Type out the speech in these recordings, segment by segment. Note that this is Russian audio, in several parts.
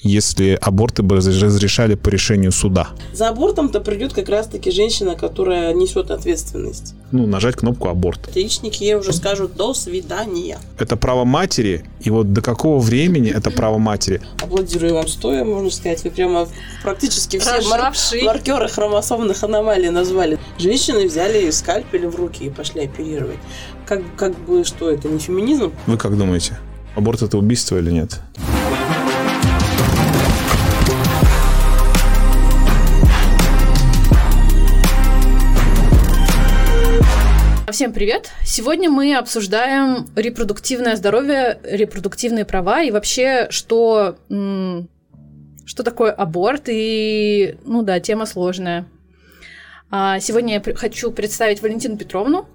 если аборты бы разрешали по решению суда? За абортом-то придет как раз-таки женщина, которая несет ответственность. Ну, нажать кнопку аборт. Яичники ей уже скажут «до свидания». Это право матери, и вот до какого времени это право матери? Аплодирую вам стоя, можно сказать. Вы прямо практически все мар- маркеры хромосомных аномалий назвали. Женщины взяли скальпели в руки и пошли оперировать. Как, как бы что, это не феминизм? Вы как думаете? Аборт это убийство или нет? Всем привет! Сегодня мы обсуждаем репродуктивное здоровье, репродуктивные права и вообще, что, что такое аборт. И, ну да, тема сложная. А, сегодня я хочу представить Валентину Петровну.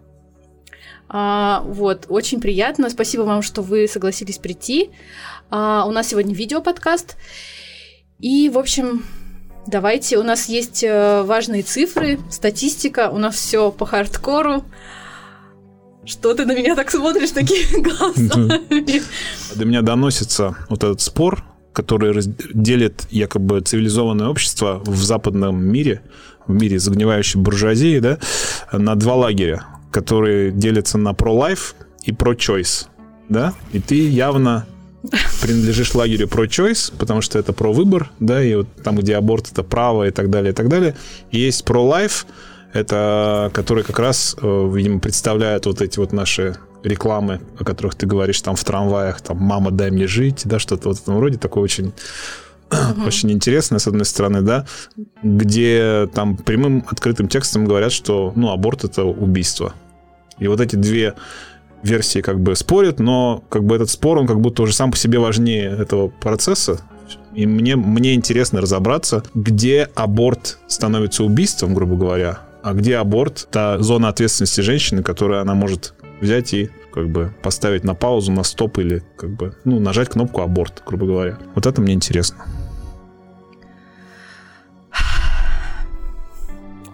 А, вот, очень приятно. Спасибо вам, что вы согласились прийти. А, у нас сегодня видеоподкаст. И, в общем, давайте. У нас есть э, важные цифры, статистика. У нас все по хардкору. Что ты на меня так смотришь такими глазами? До меня доносится вот этот спор, который делит якобы цивилизованное общество в западном мире, в мире загнивающей буржуазии, да, на два лагеря, которые делятся на про-лайф и про-чойс, да, и ты явно принадлежишь лагерю про-choice, потому что это про выбор, да, и вот там, где аборт это право и так далее, и так далее. есть про-life, это который как раз, э, видимо, представляет вот эти вот наши рекламы, о которых ты говоришь там в трамваях, там «мама, дай мне жить», да, что-то вот в этом роде, такое очень uh-huh. очень интересное, с одной стороны, да, где там прямым открытым текстом говорят, что, ну, аборт — это убийство. И вот эти две версии как бы спорят, но как бы этот спор, он как будто уже сам по себе важнее этого процесса, и мне, мне интересно разобраться, где аборт становится убийством, грубо говоря, а где аборт, та зона ответственности женщины, которую она может взять и как бы поставить на паузу, на стоп или как бы, ну, нажать кнопку аборт, грубо говоря. Вот это мне интересно.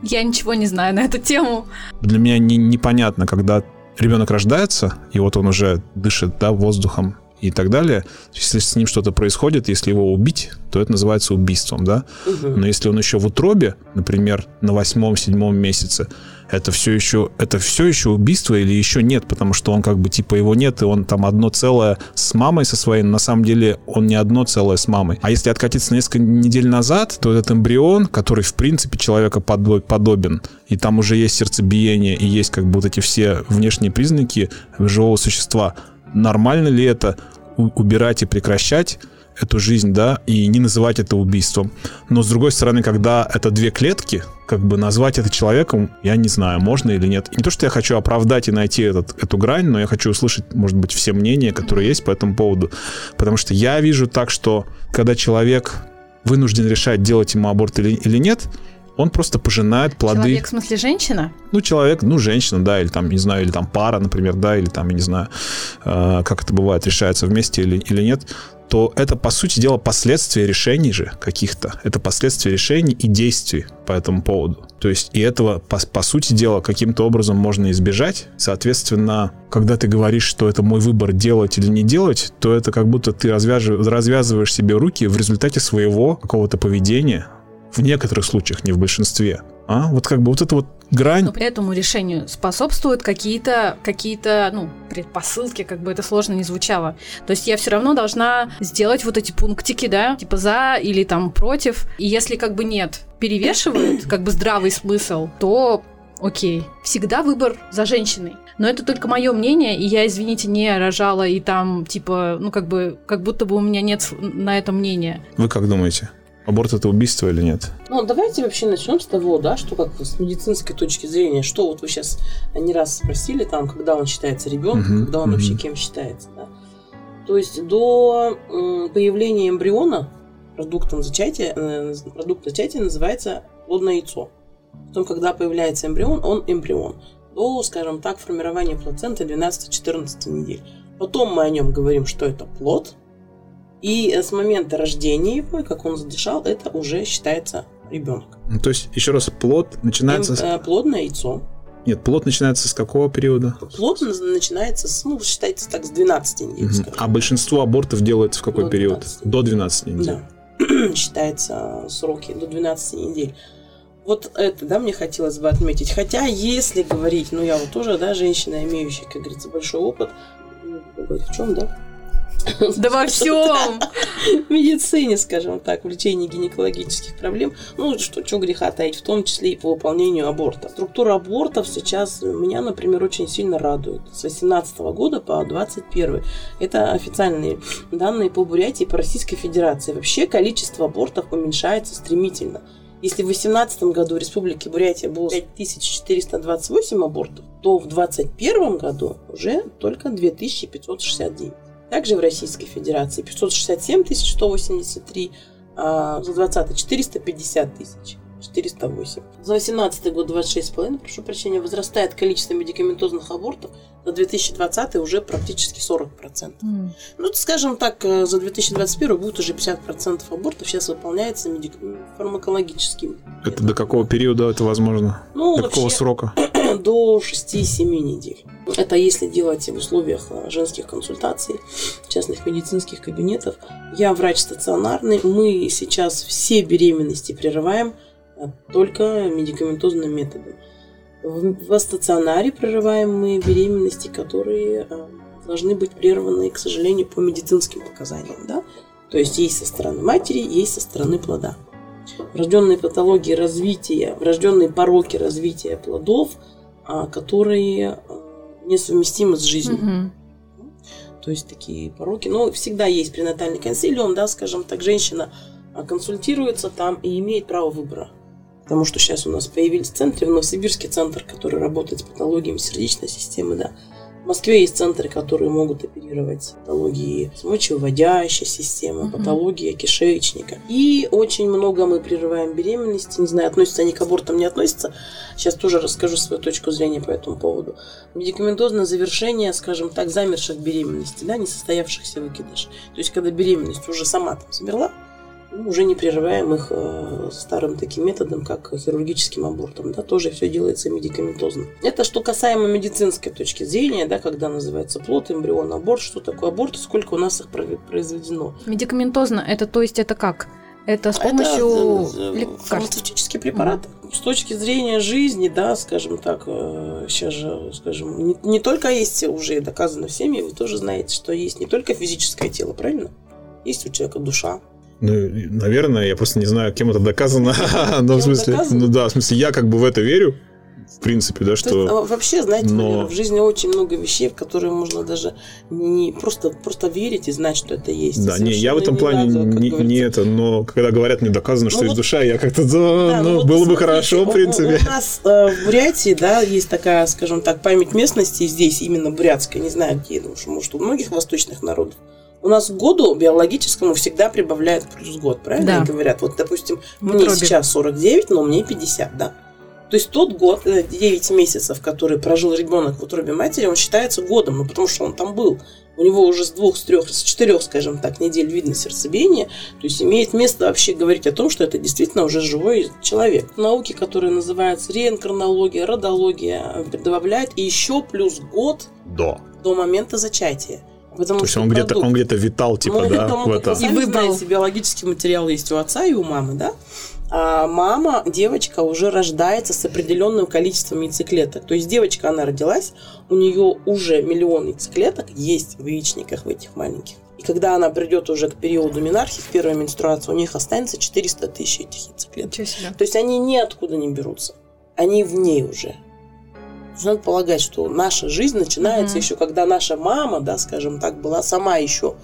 Я ничего не знаю на эту тему. Для меня не, непонятно, когда ребенок рождается, и вот он уже дышит да, воздухом и так далее. Если с ним что-то происходит, если его убить, то это называется убийством, да. Но если он еще в утробе, например, на восьмом-седьмом месяце, это все еще это все еще убийство или еще нет, потому что он как бы типа его нет, и он там одно целое с мамой со своей, но на самом деле он не одно целое с мамой. А если откатиться несколько недель назад, то этот эмбрион, который в принципе человека подобен, и там уже есть сердцебиение, и есть как бы вот эти все внешние признаки живого существа, нормально ли это убирать и прекращать эту жизнь, да, и не называть это убийством. Но с другой стороны, когда это две клетки, как бы назвать это человеком, я не знаю, можно или нет. Не то, что я хочу оправдать и найти этот, эту грань, но я хочу услышать, может быть, все мнения, которые есть по этому поводу. Потому что я вижу так, что когда человек вынужден решать, делать ему аборт или, или нет, он просто пожинает плоды. Человек, в смысле, женщина? Ну, человек, ну, женщина, да, или там, не знаю, или там пара, например, да, или там, я не знаю, э, как это бывает, решается вместе или, или нет, то это, по сути дела, последствия решений же каких-то. Это последствия решений и действий по этому поводу. То есть и этого, по, по сути дела, каким-то образом можно избежать. Соответственно, когда ты говоришь, что это мой выбор делать или не делать, то это как будто ты развяживаешь, развязываешь себе руки в результате своего какого-то поведения, в некоторых случаях, не в большинстве. А? Вот как бы вот эта вот грань. Но этому решению способствуют какие-то, какие-то, ну, предпосылки, как бы это сложно не звучало. То есть я все равно должна сделать вот эти пунктики, да, типа за или там против. И если как бы нет, перевешивает как бы здравый смысл, то окей. Всегда выбор за женщиной. Но это только мое мнение, и я, извините, не рожала, и там, типа, ну, как бы, как будто бы у меня нет на это мнения. Вы как думаете? Аборт это убийство или нет? Ну, давайте вообще начнем с того, да, что как с медицинской точки зрения, что вот вы сейчас не раз спросили, там, когда он считается ребенком, uh-huh, когда он uh-huh. вообще кем считается, да. То есть до появления эмбриона продуктом зачатия, э, продукт зачатия называется плодное яйцо. Потом, когда появляется эмбрион, он эмбрион. До, скажем так, формирования плаценты 12-14 недель. Потом мы о нем говорим, что это плод, и с момента рождения его, как он задышал, это уже считается ребенок. Ну, то есть, еще раз, плод начинается... Эм, э, плодное яйцо. Нет, плод начинается с какого периода? Плод начинается с, ну, считается так, с 12 недель. Угу. А большинство абортов делается в какой До период? 12. До 12 недель. Да. считается сроки до 12 недель. Вот это, да, мне хотелось бы отметить. Хотя, если говорить, ну, я вот тоже, да, женщина, имеющая, как говорится, большой опыт, в чем, да? Да во всем! В медицине, скажем так, в лечении гинекологических проблем. Ну, что, что греха таить, в том числе и по выполнению аборта. Структура абортов сейчас меня, например, очень сильно радует. С 18 года по 21. Это официальные данные по Бурятии, по Российской Федерации. Вообще количество абортов уменьшается стремительно. Если в 2018 году в Республике Бурятия было 5428 абортов, то в 2021 году уже только 2569. Также в Российской Федерации 567 183, а за 20 450 тысяч. 408. За 18 год 26,5, прошу прощения, возрастает количество медикаментозных абортов, за 2020 уже практически 40%. Mm. Ну, скажем так, э, за 2021 будет уже 50% абортов сейчас выполняется медик... фармакологическим. Это до какого периода это возможно? Ну, до какого срока? До 6-7 недель. Это если делать в условиях э, женских консультаций, частных медицинских кабинетов. Я врач стационарный. Мы сейчас все беременности прерываем а только медикаментозным методом. В стационаре прерываем мы беременности, которые а, должны быть прерваны, к сожалению, по медицинским показаниям. Да? То есть есть со стороны матери, есть со стороны плода. Врожденные патологии развития, врожденные пороки развития плодов, которые несовместимы с жизнью. Угу. То есть такие пороки. Но всегда есть пренатальный консилиум, да, скажем так, женщина консультируется там и имеет право выбора потому что сейчас у нас появились центры, в Новосибирске центр, который работает с патологиями сердечной системы, да. В Москве есть центры, которые могут оперировать патологии мочевыводящей системы, uh-huh. патология кишечника. И очень много мы прерываем беременности. Не знаю, относятся они к абортам, не относятся. Сейчас тоже расскажу свою точку зрения по этому поводу. Медикаментозное завершение, скажем так, замерших беременности, да, несостоявшихся выкидыш. То есть, когда беременность уже сама там замерла, ну, уже не прерываем их э, старым таким методом, как хирургическим абортом. Да, тоже все делается медикаментозно. Это что касаемо медицинской точки зрения, да, когда называется плод, эмбрион, аборт, что такое аборт, сколько у нас их произведено. Медикаментозно, это то есть это как? Это с помощью это, э, лекарств. Фармацевтические препараты. Mm. С точки зрения жизни, да, скажем так, сейчас э, же, скажем, не, не только есть уже доказано всеми, вы тоже знаете, что есть не только физическое тело, правильно? Есть у человека душа, ну, наверное, я просто не знаю, кем это доказано. Но в смысле, ну да, в смысле, я как бы в это верю. В принципе, да, что... есть, а, вообще, знаете, но... в жизни очень много вещей, в которые можно даже не просто, просто верить и знать, что это есть. Да, не, я в этом плане надо, не, не это, но когда говорят мне доказано, что ну, есть вот, душа, я как-то, да, ну, ну было бы хорошо, в принципе. У, у нас э, в Бурятии, да, есть такая, скажем так, память местности здесь, именно бурятская, не знаю где, потому что, может, у многих восточных народов у нас к году биологическому всегда прибавляют плюс год, правильно да. говорят? Вот, допустим, мне сейчас 49, но мне 50, да. То есть тот год, 9 э, месяцев, который прожил ребенок в утробе матери, он считается годом, ну потому что он там был. У него уже с двух, с трех, с четырех, скажем так, недель видно сердцебиение. То есть имеет место вообще говорить о том, что это действительно уже живой человек. Науки, которые называются реинкарнология, родология, добавляет еще плюс год до, до момента зачатия. Потому То есть он где-то, он где-то витал, типа, ну, да, в это. И выбрал. Знаете, биологический материал есть у отца и у мамы, да? А мама, девочка уже рождается с определенным количеством яйцеклеток. То есть девочка, она родилась, у нее уже миллион яйцеклеток есть в яичниках в этих маленьких. И когда она придет уже к периоду менархии, в первой менструации, у них останется 400 тысяч этих яйцеклеток. То есть они ниоткуда не берутся. Они в ней уже надо полагать, что наша жизнь начинается mm-hmm. еще, когда наша мама, да, скажем так, была сама еще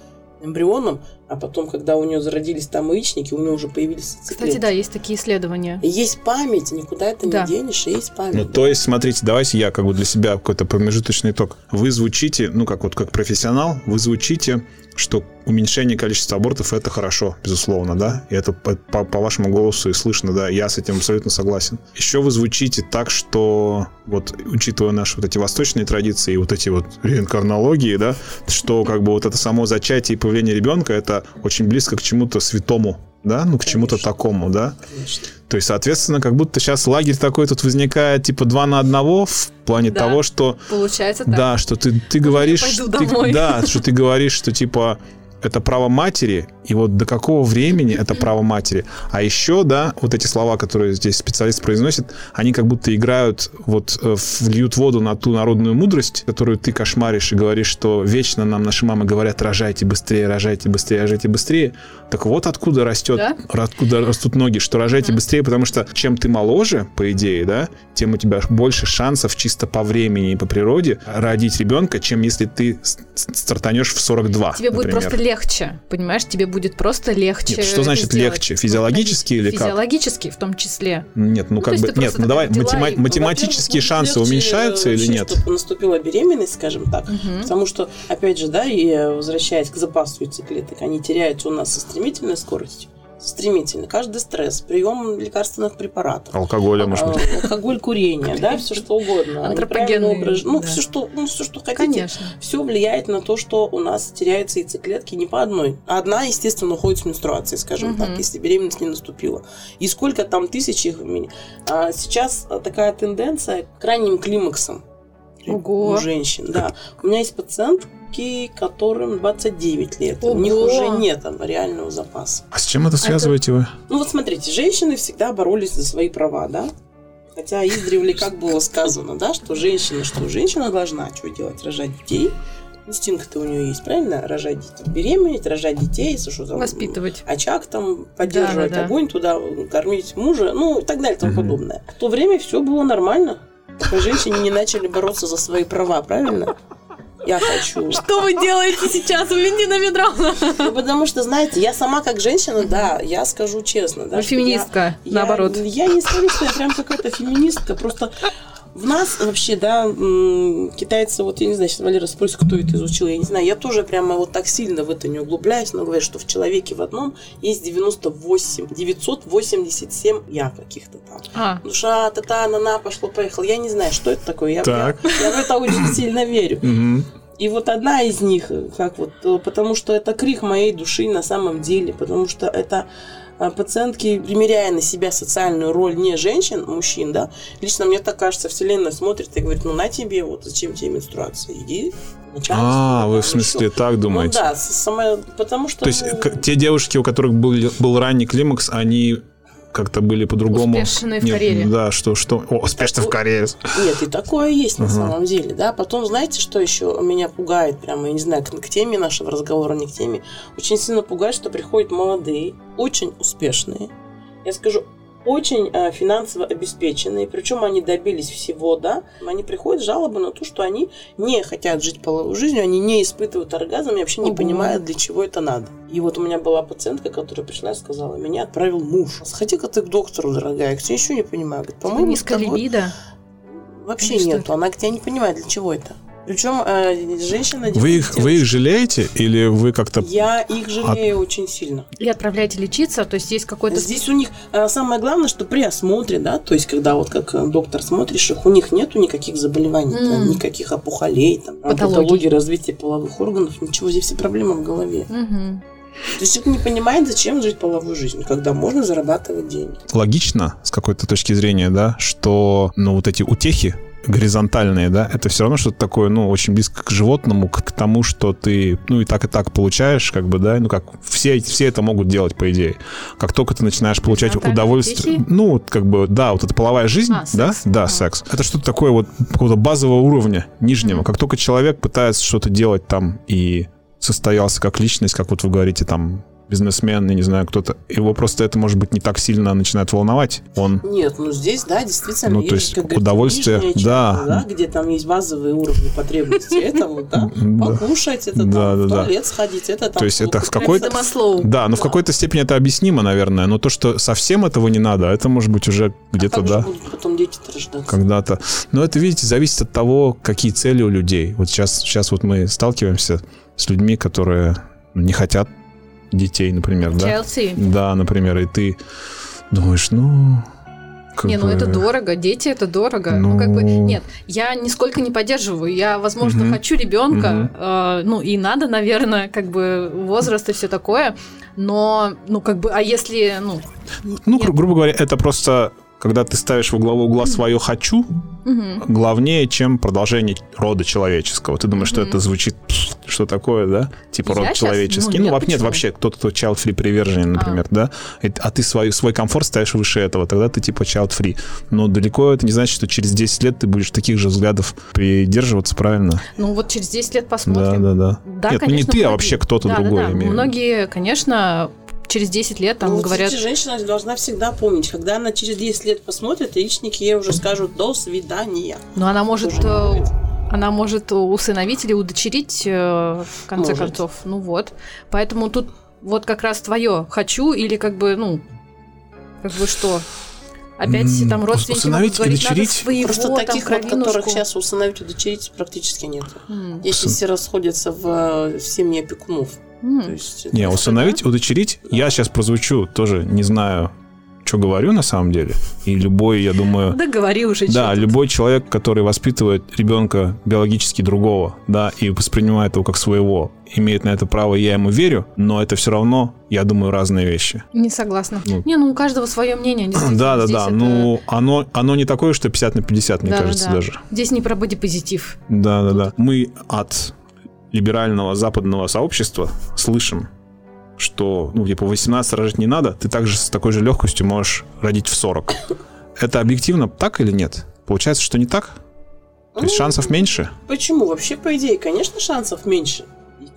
эмбрионом, а потом, когда у нее зародились там яичники, у нее уже появились яйцеклетки. Кстати, да, есть такие исследования. есть память, никуда это да. не денешь, есть память. Ну, да. то есть, смотрите, давайте я как бы для себя какой-то промежуточный итог. Вы звучите, ну, как вот как профессионал, вы звучите что уменьшение количества абортов это хорошо, безусловно, да, и это по, по, по вашему голосу и слышно, да, я с этим абсолютно согласен. Еще вы звучите так, что вот учитывая наши вот эти восточные традиции и вот эти вот реинкарнологии, да, что как бы вот это само зачатие и появление ребенка это очень близко к чему-то святому, да, ну к чему-то такому, да. Конечно. То есть, соответственно, как будто сейчас лагерь такой тут возникает типа два на одного в плане да, того, что... Получается так. Да, что ты, ты говоришь... Ты, да, что ты говоришь, что типа это право матери, И вот до какого времени это право матери. А еще, да, вот эти слова, которые здесь специалист произносит, они как будто играют, вот э, вльют воду на ту народную мудрость, которую ты кошмаришь и говоришь, что вечно нам наши мамы говорят, рожайте быстрее, рожайте быстрее, рожайте быстрее. Так вот откуда растет, Да? откуда растут ноги, что рожайте быстрее, потому что чем ты моложе, по идее, да, тем у тебя больше шансов чисто по времени и по природе родить ребенка, чем если ты стартанешь в 42, Тебе будет например. просто легче, понимаешь? Тебе будет просто легче. Нет, что значит сделать. легче? Физиологически или как? Физиологически в том числе. Нет, ну Ну, то как бы, нет, ну давай, матема- и- математические Во-первых, шансы легче уменьшаются или нет? чтобы наступила беременность, скажем так. Мгм. Потому что, опять же, да, и э, возвращаясь к запасу яйцеклеток, они теряются у нас со стремительной скоростью. Стремительно. Каждый стресс, прием лекарственных препаратов. Алкоголя, может быть. а, Алкоголь, курение, да, все что угодно. Антропогенные, неправильный образ Ну, да. все, что, ну, все, что хотите. Конечно. Все влияет на то, что у нас теряются яйцеклетки не по одной. А Одна, естественно, уходит с менструацией, скажем так, если беременность не наступила. И сколько там тысяч их в мире. А сейчас а, такая тенденция к крайним климаксам Ого. у женщин. Да. У меня есть пациентки, которым 29 лет. У Ого. них уже нет там, реального запаса. А с чем это связываете вы? Ну вот смотрите, женщины всегда боролись за свои права, да? Хотя издревле как было сказано, да, что женщина, что женщина должна что делать? Рожать детей. Инстинкты у нее есть, правильно? Рожать детей, беременеть, рожать детей, если что там, Воспитывать. очаг там, поддерживать Да-да-да. огонь туда, кормить мужа, ну и так далее и тому Мгм. подобное. В то время все было нормально. Женщины не начали бороться за свои права, правильно? Я хочу. Что вы делаете сейчас, Валентина Петровна? Ну, потому что, знаете, я сама как женщина, да, я скажу честно. Да, Вы я- феминистка, я- наоборот. Я, не скажу, что я прям какая-то феминистка, просто в нас вообще, да, китайцы, вот я не знаю, сейчас Валера спросит, кто это изучил, я не знаю, я тоже прямо вот так сильно в это не углубляюсь, но говорят, что в человеке в одном есть 98, 987 я каких-то там. А, Душа, та-та, на-на, пошло-поехало. Я не знаю, что это такое. Я, Так. я- я в это очень сильно верю. И вот одна из них, э, как вот, э, потому что это крик моей души на самом деле, потому что это пациентки, примеряя на себя социальную роль не женщин, мужчин, да, лично мне так кажется, вселенная смотрит и говорит, ну на тебе, вот зачем тебе менструация, иди. А, вы в еще». смысле так Ну думаете? да, с- самое, потому что... То есть ну, те девушки, у которых был, был ранний климакс, они как-то были по-другому... Успешные в карьере. Да, что, что... О, успешно в карьере. Нет, и такое есть на самом деле, да. Потом, знаете, что еще меня пугает, прямо, я не знаю, к, к теме нашего разговора, не к теме, очень сильно пугает, что приходят молодые, очень успешные, я скажу, очень э, финансово обеспеченные, причем они добились всего, да, они приходят с жалобы на то, что они не хотят жить половой жизнью, они не испытывают оргазм и вообще не Ого. понимают, для чего это надо. И вот у меня была пациентка, которая пришла и сказала, меня отправил муж. Сходи-ка ты к доктору, дорогая, я еще не понимаю. Говорит, по-моему, с низкая тобой- либидо. Вообще Или нету. Она я не понимает, для чего это. Причем э, женщина... Вы их, вы их жалеете или вы как-то... Я их жалею очень сильно. И отправляете лечиться, то есть есть какой-то... Здесь у них э, самое главное, что при осмотре, да, то есть когда вот как э, доктор смотришь их, у них нету никаких заболеваний, М. там, никаких опухолей, там, патологии развития половых органов, ничего, здесь все проблемы в голове. Мгм. То есть человек не понимает, зачем жить половой жизнью, когда можно зарабатывать деньги. логично с какой-то точки зрения, да, что, ну, вот эти утехи горизонтальные, да, это все равно что-то такое, ну, очень близко к животному, к, тому, что ты, ну, и так, и так получаешь, как бы, да, ну, как все, все это могут делать, по идее. Как только ты начинаешь получать удовольствие, утехи? ну, вот, как бы, да, вот эта половая жизнь, А, да, секс. да, А. секс. Это что-то такое вот какого-то базового уровня, нижнего. Как только человек пытается что-то делать там и состоялся как личность, как вот вы говорите, там, бизнесмен, я не знаю, кто-то, его просто это, может быть, не так сильно начинает волновать. Он Нет, ну здесь, да, действительно, Ну, есть, то есть как удовольствие, да. часть, да, где там есть базовые уровни потребностей. Это вот, да, покушать, это там Да, да, в да. туалет сходить, это там... То есть это в какой-то-. Да, но в какой-то степени это объяснимо, наверное. Но то, что совсем этого не надо, это может быть уже где-то, А да, потом дети рождаться? когда-то. Но это, видите, зависит от того, какие цели у людей. Вот сейчас, сейчас вот мы сталкиваемся с людьми, которые не хотят детей, например, да? Челси. Да, например, и ты думаешь, ну... как Не, ну бы- это дорого, дети это дорого. Ну, как бы, Ну. нет, я нисколько не поддерживаю. Я, возможно, Мгм. хочу ребенка, Мгм. э, ну и надо, наверное, как бы возраст и все такое. Но, ну, как бы, а если, ну, Ну, гру- грубо говоря, это просто когда ты ставишь во главу угла свое «хочу», главнее, чем продолжение рода человеческого. Ты думаешь, что это звучит, что такое, да? Типа Я род человеческий. Ну, Ну, нет, нет, вообще кто-то, кто child free приверженец, например, да? И- А ты свой, свой комфорт ставишь выше этого, тогда ты типа child free. Но далеко это не значит, что через 10 лет ты будешь таких же взглядов придерживаться, правильно? Ну вот через 10 лет посмотрим. да, да. Да, Нет, ну не ты, а вообще кто-то Да, другой. да. имею. Многие, конечно, через 10 лет там ну, говорят... кстати, женщина должна всегда помнить, когда она через 10 лет посмотрит, яичники ей уже скажут «до свидания». Но она может, э, она может усыновить или удочерить, э, в конце Может. концов. Ну вот. Поэтому тут вот как раз твое хочу или как бы, ну, как бы что? Опять там родственники усыновить могут говорить, надо своего, Просто там, таких вот, которых сейчас усыновить, удочерить практически нет. М, Если все расходятся в, в семьи опекунов. То есть, Не, усыновить, удочерить. Я сейчас прозвучу, тоже не знаю, что говорю на самом деле. И любой, я думаю... Да говори уже, Да, любой человек, который воспитывает ребенка биологически другого, да, и воспринимает его как своего, имеет на это право, я ему верю, но это все равно, я думаю, разные вещи. Не согласна. Ну. Не, ну у каждого свое мнение. Да, да, да. это- Ну, оно, оно не такое, что 50 на 50, мне Да, да, кажется, да. даже. Здесь не про бодипозитив. Да, да, да. Мы от либерального западного сообщества слышим, что, ну, типа, 18 рожать не надо, ты также с такой же легкостью можешь родить в 40. Это объективно так или нет? Получается, что не так? То есть Ну, шансов меньше? Почему? Вообще, по идее, конечно, шансов меньше.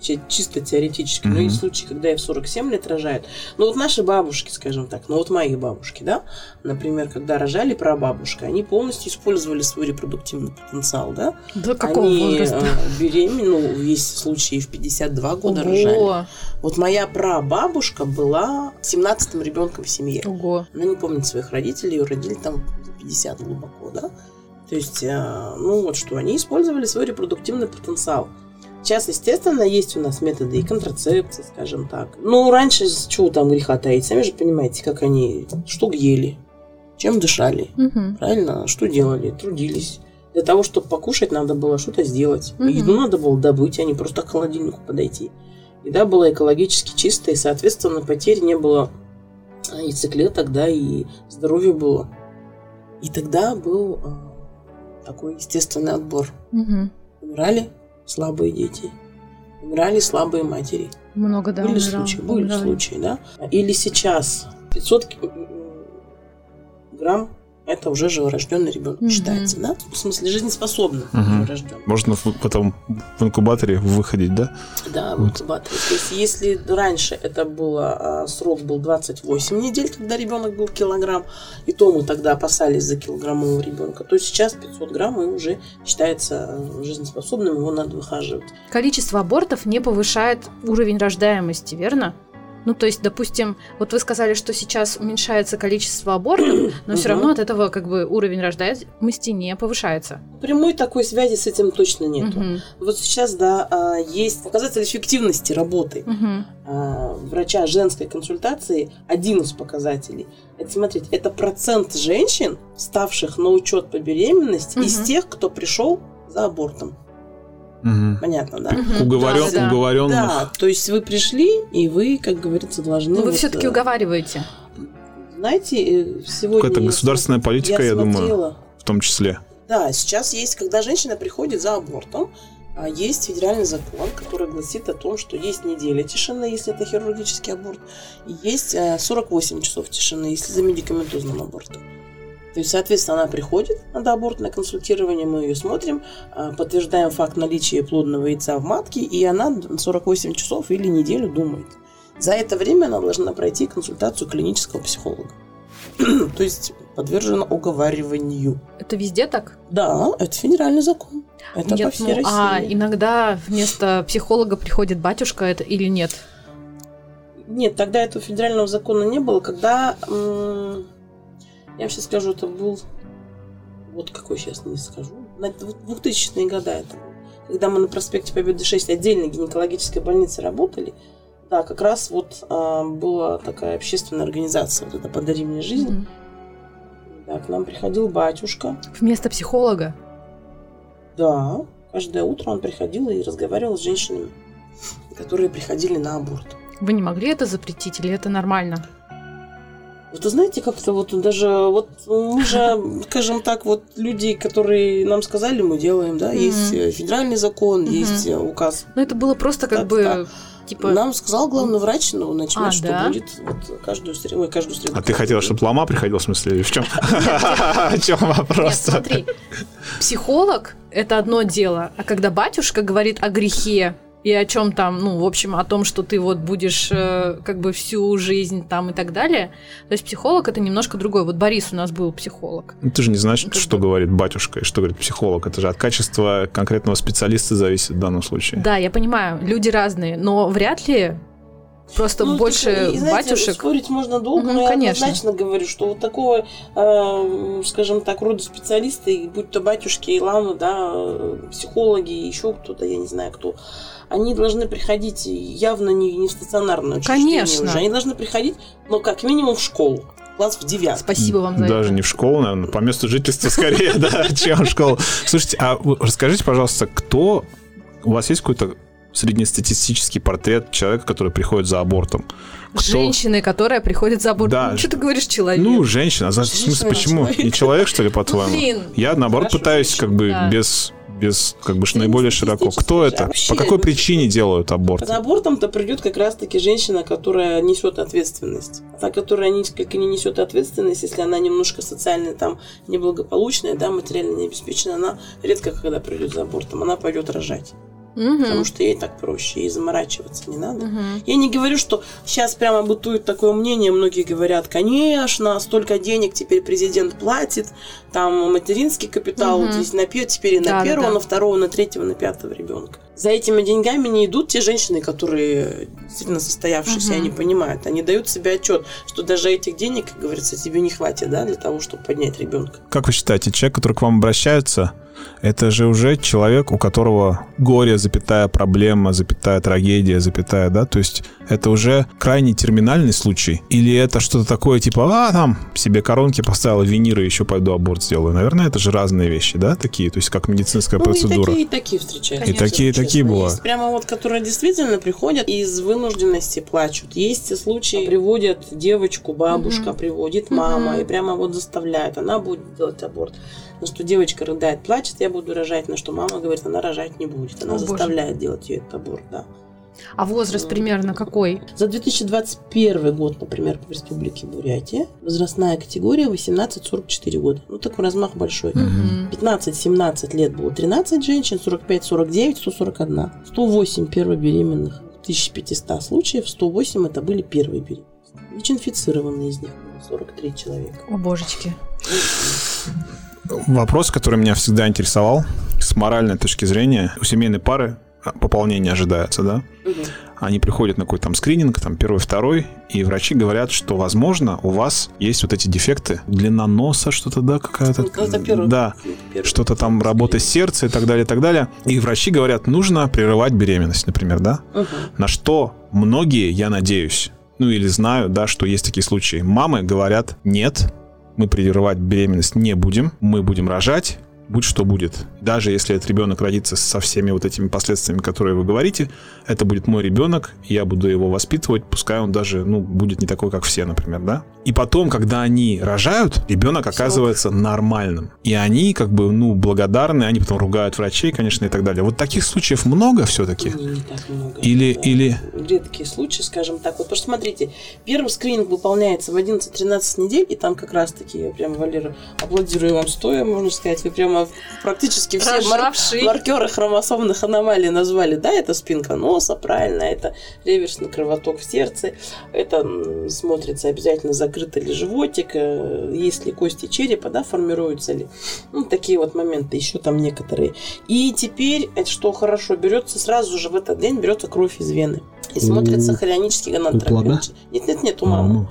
Чисто теоретически. Но Мгм. есть случаи, когда и в 47 лет рожают. Ну вот наши бабушки, скажем так, ну вот мои бабушки, да, например, когда рожали прабабушка, они полностью использовали свой репродуктивный потенциал, да. До какого они возраста? э, беременны, ну, есть случаи в 52 года рожали. Ого, Вот моя прабабушка была 17-м ребенком в семье. ого. Она не помнит своих родителей, ее родили там за 50 глубоко, да? То есть, э, ну вот что, они использовали свой репродуктивный потенциал. Сейчас, естественно, есть у нас методы и контрацепции, скажем так. Ну, раньше, с чего там греха таить, сами же понимаете, как они, что ели, чем дышали, Мгм. правильно? Что делали? Трудились. Для того, чтобы покушать, надо было что-то сделать. Мгм. Еду надо было добыть, а не просто к холодильнику подойти. Еда была экологически чистая, и, соответственно, потерь не было а, яйцеклеток, да, и здоровье было. И тогда был а, такой естественный отбор. Мгм. Умирали слабые дети, умирали слабые матери. Много, да, были умирало, случаи, были умирали. случаи, да. Или сейчас 500 ки- грамм это уже живорожденный ребенок Мгм. считается, да? В смысле жизнеспособный Мгм. живорожденный. Можно в, в инкубаторе выходить, да? Да, в Вот. инкубаторе. То есть, если раньше это было, а, срок был 28 недель, когда ребенок был килограмм, и то мы тогда опасались за килограммового ребенка, то сейчас 500 грамм и уже считается э, жизнеспособным, его надо выхаживать. Количество абортов не повышает уровень рождаемости, верно? Ну, то есть, допустим, вот вы сказали, что сейчас уменьшается количество абортов, но все равно от этого как бы уровень рождаемости не повышается. Прямой такой связи с этим точно нету. Вот сейчас, да, а, есть показатель эффективности работы а, врача женской консультации. Один из показателей. Это, смотрите, это процент женщин, ставших на учет по беременности, из тех, кто пришел за абортом. Мгм. Понятно, да? Мгм. Уговорен, Да, да. уговоренных. Да, то есть вы пришли, и вы, как говорится, должны... Ну, вы вот, все-таки э, уговариваете. Знаете, э, сегодня... Это я государственная политика, я думаю. смотрела. В том числе. Да, сейчас есть, когда женщина приходит за абортом, а есть федеральный закон, который гласит о том, что есть неделя тишины, если это хирургический аборт, и есть э, 48 часов тишины, если за медикаментозным абортом. То есть, соответственно, она приходит на доабортное консультирование, мы ее смотрим, а, подтверждаем факт наличия плодного яйца в матке, и она 48 часов или неделю думает. За это время она должна пройти консультацию клинического психолога. То есть подвержена уговариванию. Это везде так? Да, это федеральный закон. Это нет, по всей ну, а России. иногда вместо психолога приходит батюшка это или нет? Нет, тогда этого федерального закона не было, когда... м, я сейчас скажу, это был... Вот какой сейчас не скажу. На 2000-е годы это. Когда мы на проспекте Победы 6 отдельной гинекологической больнице работали, да, как раз вот а, была такая общественная организация, вот это «Подари мне жизнь». Мгм. Да, к нам приходил батюшка. Вместо психолога? Да, каждое утро он приходил и разговаривал с женщинами, которые приходили на аборт. Вы не могли это запретить или это нормально? Вот вы знаете, как-то вот даже вот мы же, скажем так, вот люди, которые нам сказали, мы делаем, да, есть э, федеральный закон, есть э, указ. Ну, это было просто как бы типа... Нам сказал главный врач, ну, начнет, а, что да? будет вот каждую среду, каждую среду. А ты хотела, чтобы лома приходил, в смысле, в чем? В чем вопрос? смотри, психолог – это одно дело, а когда батюшка говорит о грехе, и о чем там, ну, в общем, о том, что ты вот будешь э, как бы всю жизнь там и так далее. То есть психолог это немножко другой. Вот Борис у нас был психолог. Ну, ты же не знаешь, как что бы... говорит батюшка и что говорит психолог. Это же от качества конкретного специалиста зависит в данном случае. Да, я понимаю, люди разные, но вряд ли Просто ну, больше так, и, знаете, батюшек. Спорить можно долго, угу, но конечно. я однозначно говорю, что вот такого, э, скажем так, рода специалисты, будь то батюшки и ламы, да, психологи, еще кто-то, я не знаю кто, они должны приходить явно не, не в стационарное учреждение Конечно. уже. Они должны приходить, ну, как минимум в школу класс в девятом. Спасибо вам за Даже это. Даже не в школу, наверное, по месту жительства скорее, да, чем в школу. Слушайте, а расскажите, пожалуйста, кто... У вас есть какой-то среднестатистический портрет человека, который приходит за абортом? Кто... Женщины, которая приходит за абортом. Да. Ну, что ты говоришь, человек? Ну, женщина. А за... в смысле, почему? Человек. Не человек, что ли, по-твоему? Блин. Я, наоборот, Хорошо, пытаюсь как бы да. без без как бы наиболее широко. Кто это? Вообще, По какой причине делают аборт? Под абортом-то придет как раз-таки женщина, которая несет ответственность. Та, которая несколько не несет ответственность, если она немножко социально там неблагополучная, да, материально не обеспечена, она редко когда придет за абортом, она пойдет рожать. Угу. Потому что ей так проще, ей заморачиваться не надо. Угу. Я не говорю, что сейчас прямо бытует такое мнение, многие говорят, конечно, столько денег теперь президент платит, там материнский капитал, угу. здесь на, теперь и на да, первого, да, на второго, на третьего, на пятого ребенка. За этими деньгами не идут те женщины, которые действительно состоявшиеся, угу. они понимают, они дают себе отчет, что даже этих денег, как говорится, тебе не хватит, да, для того, чтобы поднять ребенка. Как вы считаете, человек, который к вам обращается, это же уже человек, у которого горе, запятая проблема, запятая трагедия, запятая, да, то есть это уже крайне терминальный случай? Или это что-то такое, типа, а, там, себе коронки поставила, виниры, еще пойду аборт сделаю? Наверное, это же разные вещи, да, такие, то есть как медицинская ну, процедура. и такие, и такие встречаются. И такие, и такие бывают. Есть прямо вот, которые действительно приходят из вынужденности плачут. Есть случаи, приводят девочку, бабушка угу. приводит, мама, угу. и прямо вот заставляет, она будет делать аборт на что девочка рыдает, плачет, я буду рожать, на что мама говорит, она рожать не будет. Она О, заставляет боже. делать ее этот аборт, да. А возраст примерно какой? За 2021 год, например, в Республике Бурятия возрастная категория 18-44 года. Ну, такой размах большой. Mm-hmm. 15-17 лет было 13 женщин, 45-49, 141. 108 первобеременных. 1500 случаев, 108 это были первые беременности. ВИЧ-инфицированные из них 43 человека. О, божечки. Вопрос, который меня всегда интересовал с моральной точки зрения. У семейной пары пополнение ожидается, да? Угу. Они приходят на какой-то там скрининг, там первый, второй, и врачи говорят, что, возможно, у вас есть вот эти дефекты, длина носа, что-то, да, какая-то... Ну, да, что-то там работа сердца и так далее, и так далее. И врачи говорят, нужно прерывать беременность, например, да? Угу. На что многие, я надеюсь, ну или знаю, да, что есть такие случаи. Мамы говорят, нет, мы прерывать беременность не будем, мы будем рожать, будь что будет. Даже если этот ребенок родится со всеми вот этими последствиями, которые вы говорите, это будет мой ребенок, я буду его воспитывать, пускай он даже, ну, будет не такой, как все, например, да? И потом, когда они рожают, ребенок оказывается нормальным. И они, как бы, ну, благодарны, они потом ругают врачей, конечно, и так далее. Вот таких случаев много все-таки? Не, не так много. Или, да. или... Редкие случаи, скажем так. Вот, потому что, смотрите, первый скрининг выполняется в 11-13 недель, и там как раз-таки, я прям, Валера, аплодирую вам стоя, можно сказать, вы прямо практически все мар- маркеры хромосомных аномалий назвали. Да, это спинка носа, правильно, это реверсный кровоток в сердце, это смотрится обязательно за закрыто ли животик, э, есть ли кости черепа, да, формируются ли. Ну, такие вот моменты, еще там некоторые. И теперь, это что хорошо, берется сразу же в этот день, берется кровь из вены. И смотрится хорионический гонадотропин. Нет, нет, нет, у мамы.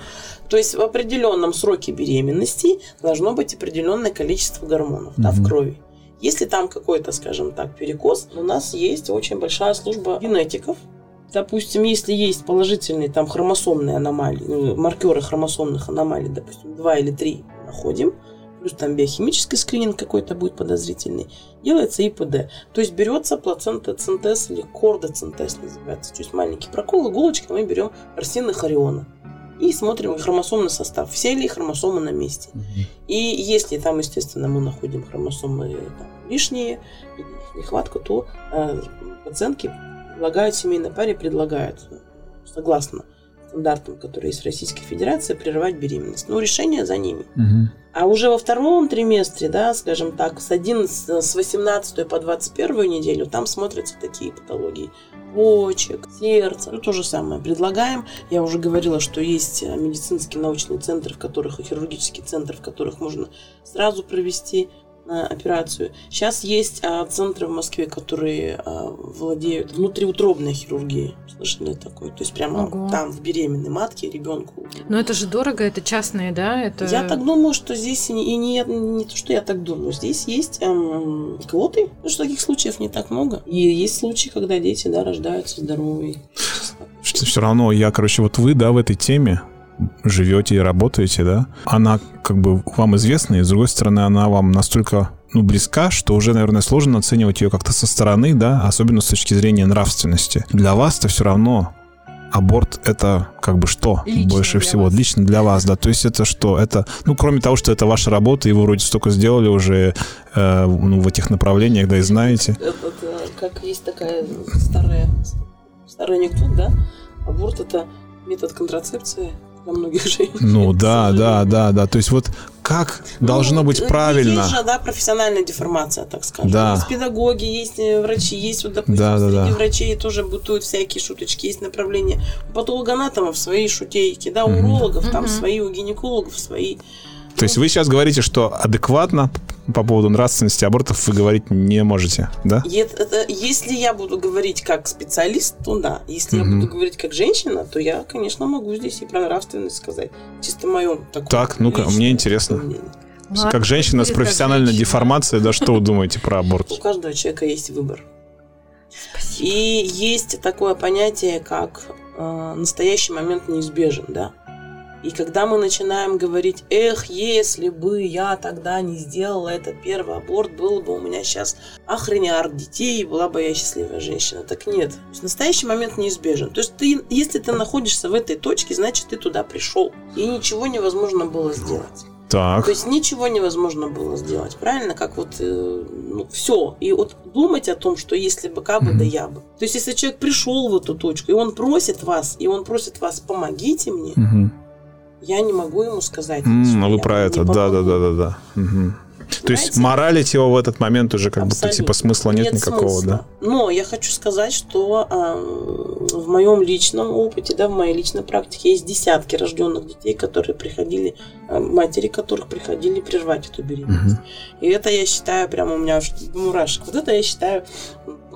То есть в определенном сроке беременности должно быть определенное количество гормонов да, в крови. Если там какой-то, скажем так, перекос, у нас есть очень большая служба генетиков, допустим, если есть положительные там хромосомные аномалии, ну, маркеры хромосомных аномалий, допустим, два или три находим, плюс там биохимический скрининг какой-то будет подозрительный, делается ИПД. То есть берется плацентоцентез или кордоцентез называется, то есть маленький прокол, иголочкой мы берем растины хориона. И смотрим хромосомный состав. Все ли хромосомы на месте. И если там, естественно, мы находим хромосомы там, лишние, нехватку, то э, пациентки предлагают семейной паре, предлагают, согласно стандартам, которые есть в Российской Федерации, прерывать беременность. Но решение за ними. А уже во втором триместре, да, скажем так, с 11, с 18 по 21 неделю, там смотрятся такие патологии почек, сердца. Ну, то же самое предлагаем. Я уже говорила, что есть э, медицинские научные центры, в которых и хирургические центры, в которых можно сразу провести э, операцию. Сейчас есть а, центры в Москве, которые а, владеют внутриутробной хирургией. Слышали такое? То есть прямо Ого. там в беременной матке ребенку Но это же дорого, это частные, да? Это... я так думаю, что здесь и не, и не, не то, что я так думаю. Здесь есть эм, квоты, потому что таких случаев не так много. И есть случаи, когда дети да, рождаются здоровые. Все равно я, короче, вот вы, да, в этой теме живете и работаете, да, она как бы вам известна, и с другой стороны, она вам настолько ну, близка, что уже, наверное, сложно оценивать ее как-то со стороны, да, особенно с точки зрения нравственности. Для вас-то все равно аборт это как бы что Лично больше всего вас. лично для вас, да, то есть это что, это, ну кроме того, что это ваша работа и вы вроде столько сделали уже э, ну, в этих направлениях, да и знаете. Это, это как есть такая старая, старый анекдот, да? Аборт это метод контрацепции для многих женщин. Ну да, да, да, да, то есть вот как должно Ну, быть правильно. Есть же, да, профессиональная деформация, так скажем. Да. Есть педагоги, есть э, врачи, есть, вот, допустим, Да, да, среди да. врачей тоже бытуют всякие шуточки. Есть направления у патологоанатомов свои шутейки, да, у урологов там Мгм. свои, у гинекологов свои. То есть вы сейчас говорите, что адекватно по поводу нравственности абортов вы говорить не можете, да? Если я буду говорить как специалист, то да. Если Мгм. я буду говорить как женщина, то я, конечно, могу здесь и про нравственность сказать. Чисто мое такое Так, ну-ка, мне интересно. мнение. Ладно, как женщина с профессиональной женщина. деформацией, да, что вы думаете про У аборт? каждого человека есть выбор. Спасибо. И есть такое понятие, как э, настоящий момент неизбежен, да. И когда мы начинаем говорить, эх, если бы я тогда не сделала этот первый аборт, было бы у меня сейчас охренярд детей, и была бы я счастливая женщина. Так нет. То есть настоящий момент неизбежен. То есть ты, если ты находишься в этой точке, значит ты туда пришел. И ничего невозможно было сделать. Так, То есть ничего невозможно было сделать, правильно? Как вот, э, ну, все. И вот думать о том, что если бы, как бы, да Мгм. я бы. То есть если человек пришел в эту точку, и он просит вас, и он просит вас, помогите мне, Мгм. Я не могу ему сказать. Что а вы про это, да, да, да, да, да. Мгм. То есть моралить его в этот момент уже как будто Абсолютно. типа смысла нет, никакого, смысла. да? Но я хочу сказать, что а, в моем личном опыте, да, в моей личной практике есть десятки рожденных детей, которые приходили, а, матери которых приходили прервать эту беременность. И это я считаю, прямо у меня аж мурашек. Вот это я считаю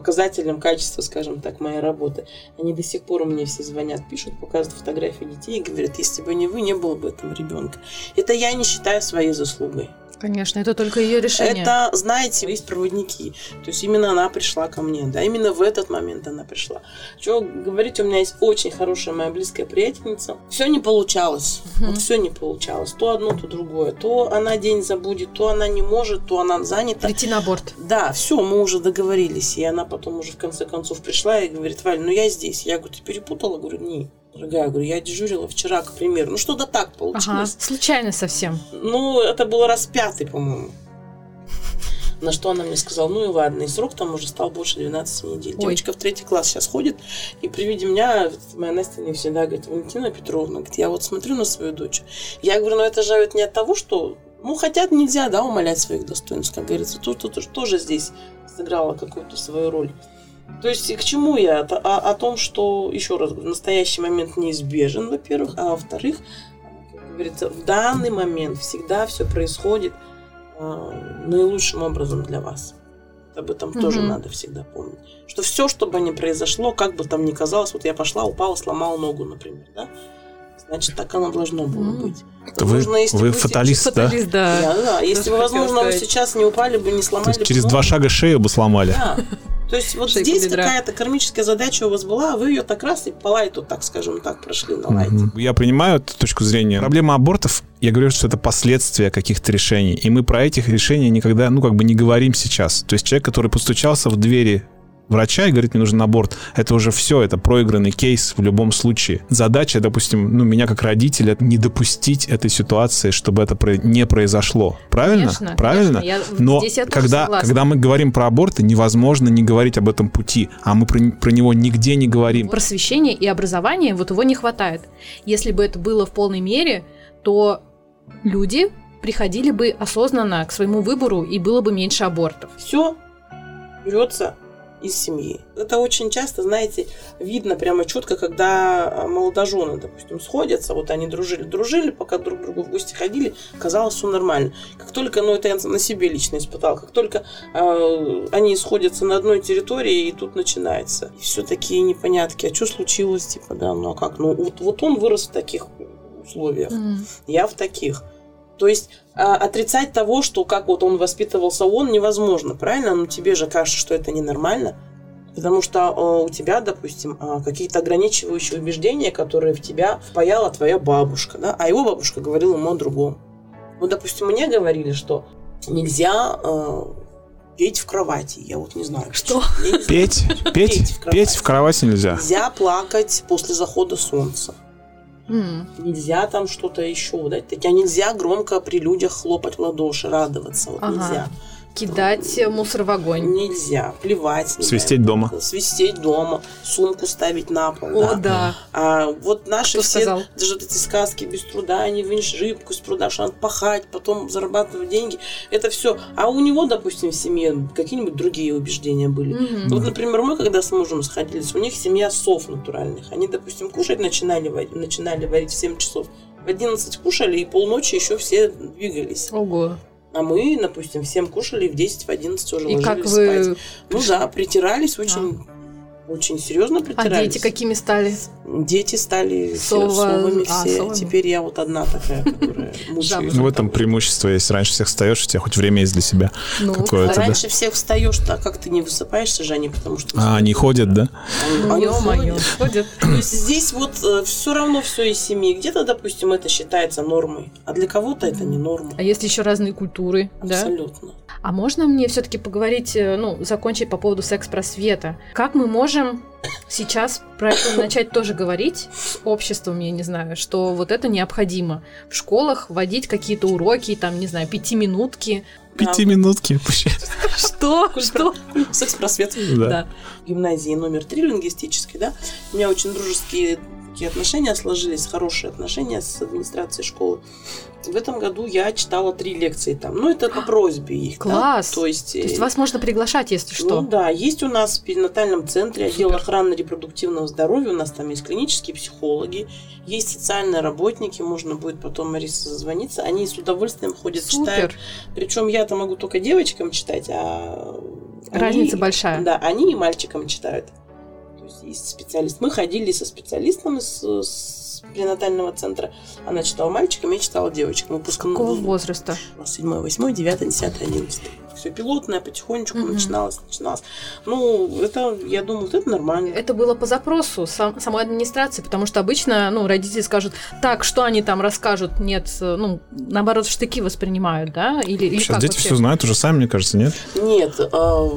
показателем качества, скажем так, моей работы. Они до сих пор мне все звонят, пишут, показывают фотографии детей и говорят, если бы не вы, не было бы этого ребенка. Это я не считаю своей заслугой. Конечно, это только ее решение. Это, знаете, есть проводники. То есть именно она пришла ко мне, да, именно в этот момент она пришла. Что говорить, у меня есть очень хорошая моя близкая приятельница. Все не получалось. Мгм. Вот все не получалось. То одно, то другое. То она день забудет, то она не может, то она занята. Прийти на аборт. Да, все, мы уже договорились. И она потом уже в конце концов пришла и говорит, Валь, ну я здесь. Я говорю, ты перепутала? Говорю, не. Дорогая, говорю, я дежурила вчера, к примеру. Ну что-то так Ага, получилось. случайно совсем. Ну, это было раз пятый, по-моему. На что она мне сказала, ну и ладно, и срок там уже стал больше 12 недель. Ой. Девочка в третий класс сейчас ходит, и при виде меня, моя Настя мне всегда говорит, Валентина Петровна, говорит, я вот смотрю на свою дочь. Я говорю, ну это же ведь не от того, что, ну хотят нельзя, да, умолять своих достоинств, как говорится, тут, тут уж тоже здесь сыграла какую-то свою роль. То есть к чему я? О, о- о том, что, еще раз говорю, настоящий момент неизбежен, во-первых, а во-вторых, как говорится, в данный момент всегда все происходит а, наилучшим образом для вас. Об этом тоже Мгм. надо всегда помнить. Что все, что бы ни произошло, как бы там ни казалось, вот я пошла, упала, сломала ногу, например, да? Значит, так оно должно было Мгм. быть. Это вы, Возможно, если вы бы- фаталист, да? Фаталист, да. Да, да. Если Тоже бы, возможно, вы сейчас не упали бы, не То сломали есть бы через ногу. два шага шею бы сломали. Да. То есть вот Шейку здесь бедра. какая-то кармическая задача у вас была, а вы ее так раз и по лайту, так скажем так, прошли на лайте. Мгм. Я принимаю эту точку зрения. Проблема абортов, я говорю, что это последствия каких-то решений. И мы про этих решений никогда, ну, как бы не говорим сейчас. То есть человек, который постучался в двери врача и говорит, мне нужен аборт, это уже все, это проигранный кейс в любом случае. Задача, допустим, ну, меня как родителя, не допустить этой ситуации, чтобы это не произошло. Правильно? Конечно, Правильно? Конечно. Я, Но я когда, согласна. когда мы говорим про аборты, невозможно не говорить об этом пути, а мы про, про него нигде не говорим. Просвещение и образование, вот его не хватает. Если бы это было в полной мере, то люди приходили бы осознанно к своему выбору и было бы меньше абортов. Все берется из семьи. Это очень часто, знаете, видно прямо четко, когда молодожены, допустим, сходятся, вот они дружили-дружили, пока друг к другу в гости ходили, казалось все нормально. Как только, ну это я на себе лично испытал, как только э, они сходятся на одной территории, и тут начинается. И все такие непонятки, а что случилось, типа, да, ну а как, ну вот, вот он вырос в таких условиях, Mm. я в таких. То есть а, отрицать того, что как вот он воспитывался он, невозможно, правильно? Но тебе же кажется, что это ненормально. Потому что а, у тебя, допустим, а, какие-то ограничивающие убеждения, которые в тебя впаяла твоя бабушка, да? а его бабушка говорила ему о другом. Вот, допустим, мне говорили, что нельзя а, петь в кровати. Я вот не знаю. Что? Я не знаю. Петь, петь, Петь в кровати. петь в кровати нельзя. Нельзя плакать после захода солнца. М. Нельзя там что-то еще, да? Тебя нельзя громко при людях хлопать в ладоши, радоваться. Вот Ага. нельзя. Кидать мусор в огонь. Нельзя. Плевать. нельзя. Свистеть дома. Свистеть дома. Сумку ставить на пол. О, да. да. А вот наши Кто все, сказал? даже вот эти сказки без труда, не вынешь рыбку пруда, что надо пахать, потом зарабатывать деньги. Это все. А у него, допустим, в семье какие-нибудь другие убеждения были. Мгм. Вот, например, мы, когда с мужем сходились, у них семья сов натуральных. Они, допустим, кушать начинали, варить- начинали варить в 7 часов. В 11 кушали, и полночи еще все двигались. Ого. А мы, допустим, в 7 кушали, в 10, в 11 уже И ложились как спать. вы... Ну да, притирались очень, очень серьезно А притирались. дети какими стали? Дети стали Сова- совами а, все. совами. Теперь я вот одна такая, которая. Ну, в этом преимущество есть. Раньше всех встаешь, у тебя хоть время есть для себя. Ну, Какое это, да? Раньше всех встаешь, так как ты не высыпаешься же они, потому что... А они ходят, да? Они- ходят. То есть здесь вот все равно все из семьи. Где-то, допустим, это считается нормой, а для кого-то это не норма. А если еще разные культуры, да? Абсолютно. А можно мне все-таки поговорить, э, ну, закончить по поводу секс-просвета? Как мы можем сейчас про это начать тоже говорить с обществом, я не знаю, что вот это необходимо в школах вводить какие-то уроки, там, не знаю, пятиминутки. Пятиминутки. Что? Что? Секс-просвет. Да. Гимназии номер три лингвистической, да, у меня очень дружеские такие отношения сложились, хорошие отношения с администрацией школы. В этом году я читала три лекции там. Ну, это по просьбе их. да. Класс. То есть, То есть э, вас можно приглашать, если что. Ну да, есть у нас в перинатальном центре отдел Супер. охраны репродуктивного здоровья, у нас там есть клинические психологи, есть социальные работники, можно будет потом Мариса зазвониться, они с удовольствием ходят, читают. Супер. Причем я-то могу только девочкам читать, а они- Разница большая. Да, они и мальчикам читают. То есть есть специалист. Мы ходили со специалистом из с перинатального центра. Она читала мальчикам, я читала девочкам. Выпускном Какого возраста? 7, 8, 9, 10, 11. Все пилотное, потихонечку Мгм. начиналось, начиналось. Ну, это, я думаю, вот это нормально. Это было по запросу сам- самой администрации, потому что обычно, ну, родители скажут, так, что они там расскажут, нет, ну, наоборот, в штыки воспринимают, да? Или, или Сейчас как дети вообще? все знают уже сами, мне кажется, нет? Нет, а,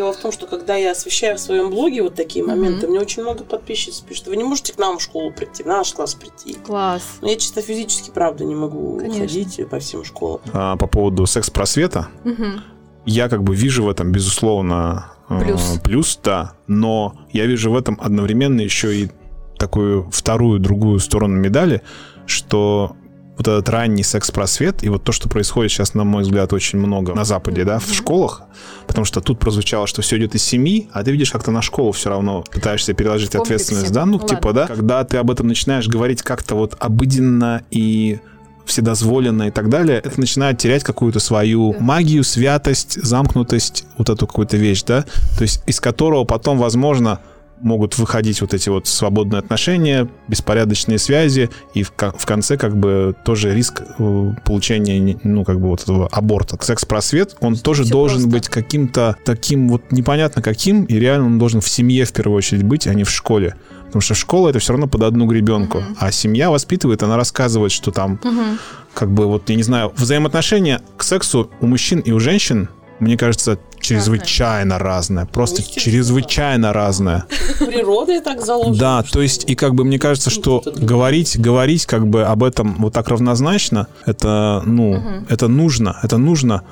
дело в том, что когда я освещаю в своем блоге вот такие моменты, мне очень много подписчиц пишут, вы не можете к нам в школу прийти, в наш класс прийти. Класс. Но я чисто физически, правда, не могу Конечно. ходить по всем школам. А, по поводу секс-просвета, Мгм. я как бы вижу в этом, безусловно, э, Плюс. плюс, да, но я вижу в этом одновременно еще и такую вторую, другую сторону медали, что вот этот ранний секс-просвет и вот то, что происходит сейчас, на мой взгляд, очень много на Западе, да, в школах, потому что тут прозвучало, что все идет из семьи, а ты видишь, как-то на школу все равно пытаешься переложить ответственность, да, ну, Ну, типа, да, когда ты об этом начинаешь говорить как-то вот обыденно и вседозволенно и так далее, это начинает терять какую-то свою магию, святость, замкнутость, вот эту какую-то вещь, да, то есть из которого потом, возможно, могут выходить вот эти вот свободные отношения, беспорядочные связи, и в, в конце как бы тоже риск э, получения, ну, как бы вот этого аборта. Секс-просвет, он тоже должен просто. быть каким-то таким вот непонятно каким, и реально он должен в семье в первую очередь быть, а не в школе. Потому что школа это все равно под одну гребенку. Мгм. А семья воспитывает, она рассказывает, что там Мгм. как бы вот, я не знаю, взаимоотношения к сексу у мужчин и у женщин, мне кажется, чрезвычайно разная, просто чрезвычайно разная. Природой так заложено. Да, что то есть, и как бы мне кажется, что это другое. говорить, говорить как бы об этом вот так равнозначно, это, ну, это нужно, это нужно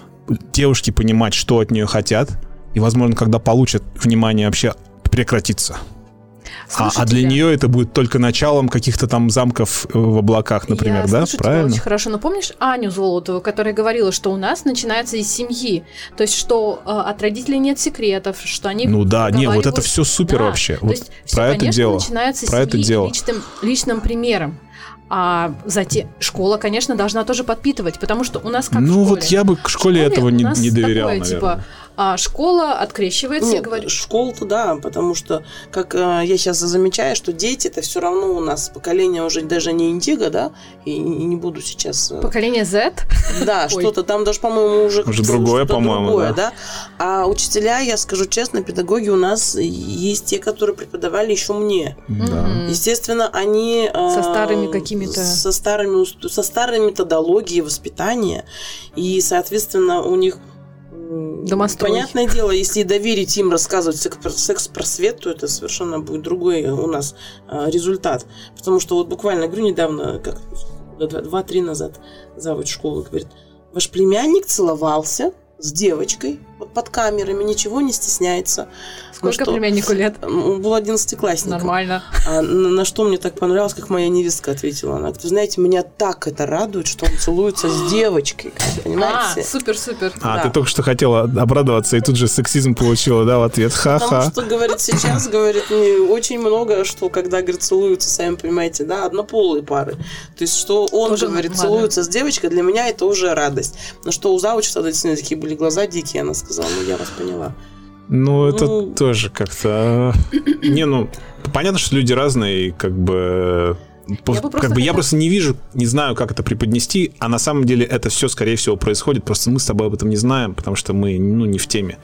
девушке понимать, что от нее хотят, и, возможно, когда получат внимание, вообще А, а для нее это будет только началом каких-то там замков э, в облаках, например, Я да? Правильно? очень хорошо. Но помнишь Аню Золотову, которая говорила, что у нас начинается из семьи? То есть, что э, от родителей нет секретов, что они Ну да, не, вот это все супер Да, вообще. То Вот есть, про это конечно, дело. начинается Про это дело. Личным, личным примером. А затем школа, конечно, должна тоже подпитывать, потому что у нас как Ну вот я бы к школе, школе этого не, не доверял, такое, наверное. Типа, а, школа открещивается и Нет, говорит, школ-то да, потому что, как э, я сейчас замечаю, что дети это все равно у нас поколение уже даже не индиго, да, и, и не буду сейчас... э, поколение Z. Да, Ой. что-то там даже, по-моему, уже, Уже другое, по-моему, другое, да. А учителя, я скажу честно, педагоги у нас есть те, которые преподавали еще мне. Да. Естественно, они э, Со старыми какими-то- со старыми со старой методологией воспитания и, соответственно, у них Домострой. Понятное дело, если доверить им рассказывать секс- секс-просвет, то это совершенно будет другой у нас а, результат. Потому что вот буквально, говорю, недавно, как два-три назад, завуч школы говорит, ваш племянник целовался с девочкой под камерами, ничего не стесняется. Сколько что? племяннику лет? Он был одиннадцатиклассник. Нормально. А на, на что мне так понравилось, как моя невестка ответила. Она говорит, вы знаете, меня так это радует, что он целуется с девочкой. А, Понимаете? супер-супер. А, Да. ты только что хотела обрадоваться, и тут же сексизм получила, да, в ответ. Потому Ха-ха. что, говорит, сейчас, говорит, не очень много, что когда, говорит, целуются, сами понимаете, да, однополые пары. То есть, что он, Тоже говорит, ладно. целуется с девочкой, для меня это уже радость. Но что у завуча тогда действительно такие были глаза дикие, она сказала, ну, я вас поняла. Ну, это Ну. тоже как-то... Не, ну, понятно, что люди разные, и как бы... Я бы как бы я просто не вижу, не знаю, как это преподнести, а на самом деле это все, скорее всего, происходит, просто мы с тобой об этом не знаем, потому что мы, ну, не в теме.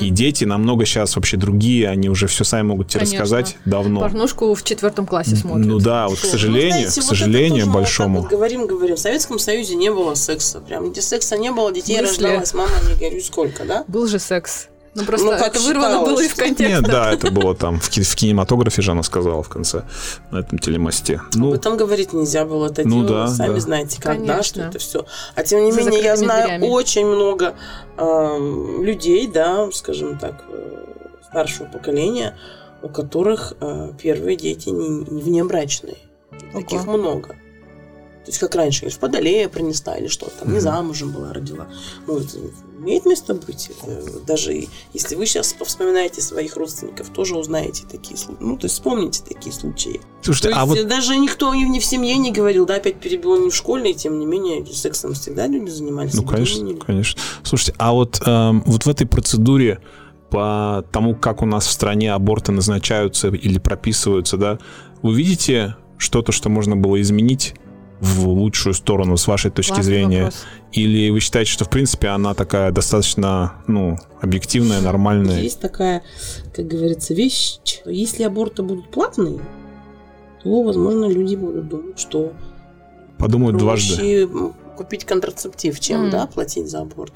И дети намного сейчас вообще другие, они уже все сами могут тебе Конечно. рассказать давно. Порнушку в четвертом классе смотрят. Ну да, вот, к Шо? сожалению, Ну, знаете, к вот это сожалению, вот так большому. вот говорим, говорим. В Советском Союзе не было секса. Прям где секса не было, детей В смысле? рождалось, мама, не горюй, сколько, да? Был же секс. Ну просто Ну, как это вырвано считалось, было из контекста. Нет, да, это было там в, в кинематографе же она сказала в конце на этом телемосте. Об Ну, этом говорить нельзя было. Это Ну дело, да, сами да. знаете, когда, Конечно. что это все. А тем не За менее, я знаю дверями. очень много эм, людей, да, скажем так, э, старшего поколения, у которых э, первые дети не, не внебрачные. Таких Ого. много. То есть, как раньше, в Водолея принесла или что-то, там, не замужем была, родила. Ну, это имеет место быть. Это даже если вы сейчас вспоминаете своих родственников, тоже узнаете такие случаи. Ну, то есть, вспомните такие случаи. слушайте, То а вот есть даже никто и не в семье не говорил, да, опять перебил не в школе, и тем не менее сексом всегда люди занимались. Ну, конечно, конечно. Слушайте, а вот, эм, вот в этой процедуре по тому, как у нас в стране аборты назначаются или прописываются, да, вы видите что-то, что можно было изменить в лучшую сторону с вашей точки Классный зрения? вопрос. Или вы считаете, что, в принципе, она такая достаточно, ну, объективная, нормальная? Есть такая, как говорится, вещь, если аборты будут платные, то, возможно, люди будут думать, что Подумают дважды. купить контрацептив, чем, Мгм. да, платить за аборт.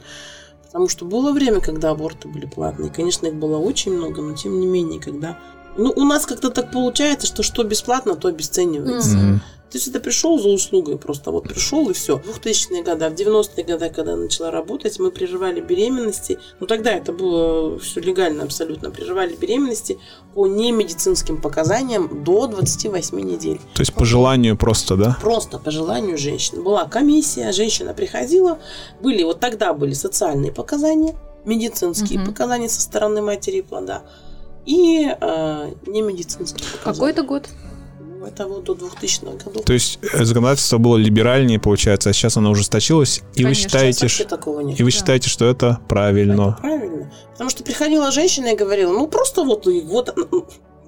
Потому что было время, когда аборты были платные. Конечно, их было очень много, но тем не менее, когда... Ну, у нас как-то так получается, что что бесплатно, то обесценивается. Мгм. То есть это пришел за услугой, просто вот пришел и все. В 2000-е годы, в 90-е годы, когда я начала работать, мы прерывали беременности. Ну тогда это было все легально абсолютно. Прерывали беременности по немедицинским показаниям до 28 недель. То есть по желанию просто, да? Просто по желанию женщин. Была комиссия, женщина приходила, были вот тогда были социальные показания, медицинские Мгм. показания со стороны матери и плода и э, немедицинские показания. Какой это год? Ну, это вот до 2000-х годов. То есть э, законодательство было либеральнее, получается, а сейчас оно ужесточилось, и вы считаете, ш- такого нет. и вы Да. считаете, что это правильно? Это правильно. Потому что приходила женщина и говорила, ну просто вот, и вот,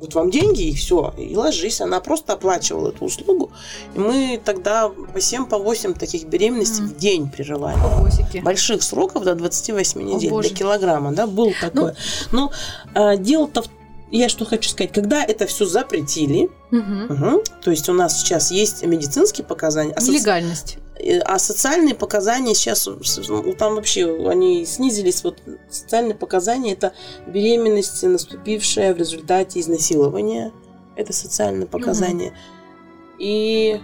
вот вам деньги и все, и ложись. Она просто оплачивала эту услугу. И мы тогда по 7, по 8 таких беременностей Мгм. в день прерывали. Босики. Больших сроков до 28 недель, боже. до килограмма, да, был такое. Но а, дело-то в я что хочу сказать, когда это все запретили, Мгм. мгм, то есть у нас сейчас есть медицинские показания, а Нелегальность. А социальные показания сейчас, ну, там вообще они снизились. Вот социальные показания – это беременность, наступившая в результате изнасилования. Это социальные показания. Mm-hmm. И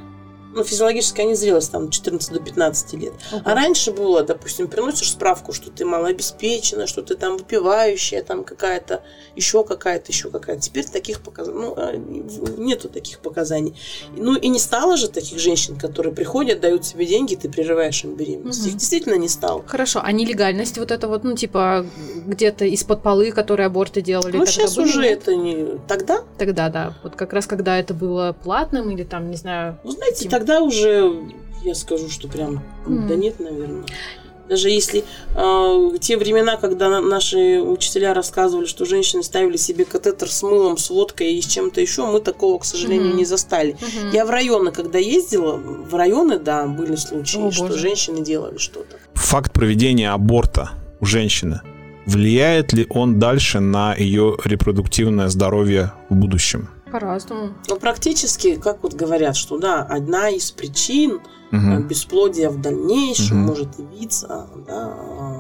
ну, физиологическая незрелость, там, 14 до 15 лет. Uh-huh. А раньше было, допустим, приносишь справку, что ты малообеспечена, что ты там выпивающая, там какая-то, еще какая-то, еще какая-то. Теперь таких показаний, ну, а, нету таких показаний. Ну, и не стало же таких женщин, которые приходят, дают себе деньги, ты прерываешь им беременность. Uh-huh. Их действительно не стало. Хорошо, а нелегальность вот это вот, ну, типа, где-то из-под полы, которые аборты делали? Ну, сейчас уже нет? это не... Тогда? Тогда, да. Вот как раз, когда это было платным или там, не знаю... Ну, знаете, тогда уже я скажу, что прям mm. да нет, наверное. Даже если э, те времена, когда наши учителя рассказывали, что женщины ставили себе катетер с мылом, с водкой и с чем-то еще, мы такого, к сожалению, mm-hmm. не застали. Mm-hmm. Я в районы, когда ездила, в районы, да, были случаи, oh, что боже. женщины делали что-то. Факт проведения аборта у женщины влияет ли он дальше на ее репродуктивное здоровье в будущем? По-разному. Ну, практически, как вот говорят, что да, одна из причин угу. бесплодия в дальнейшем угу. может явиться да,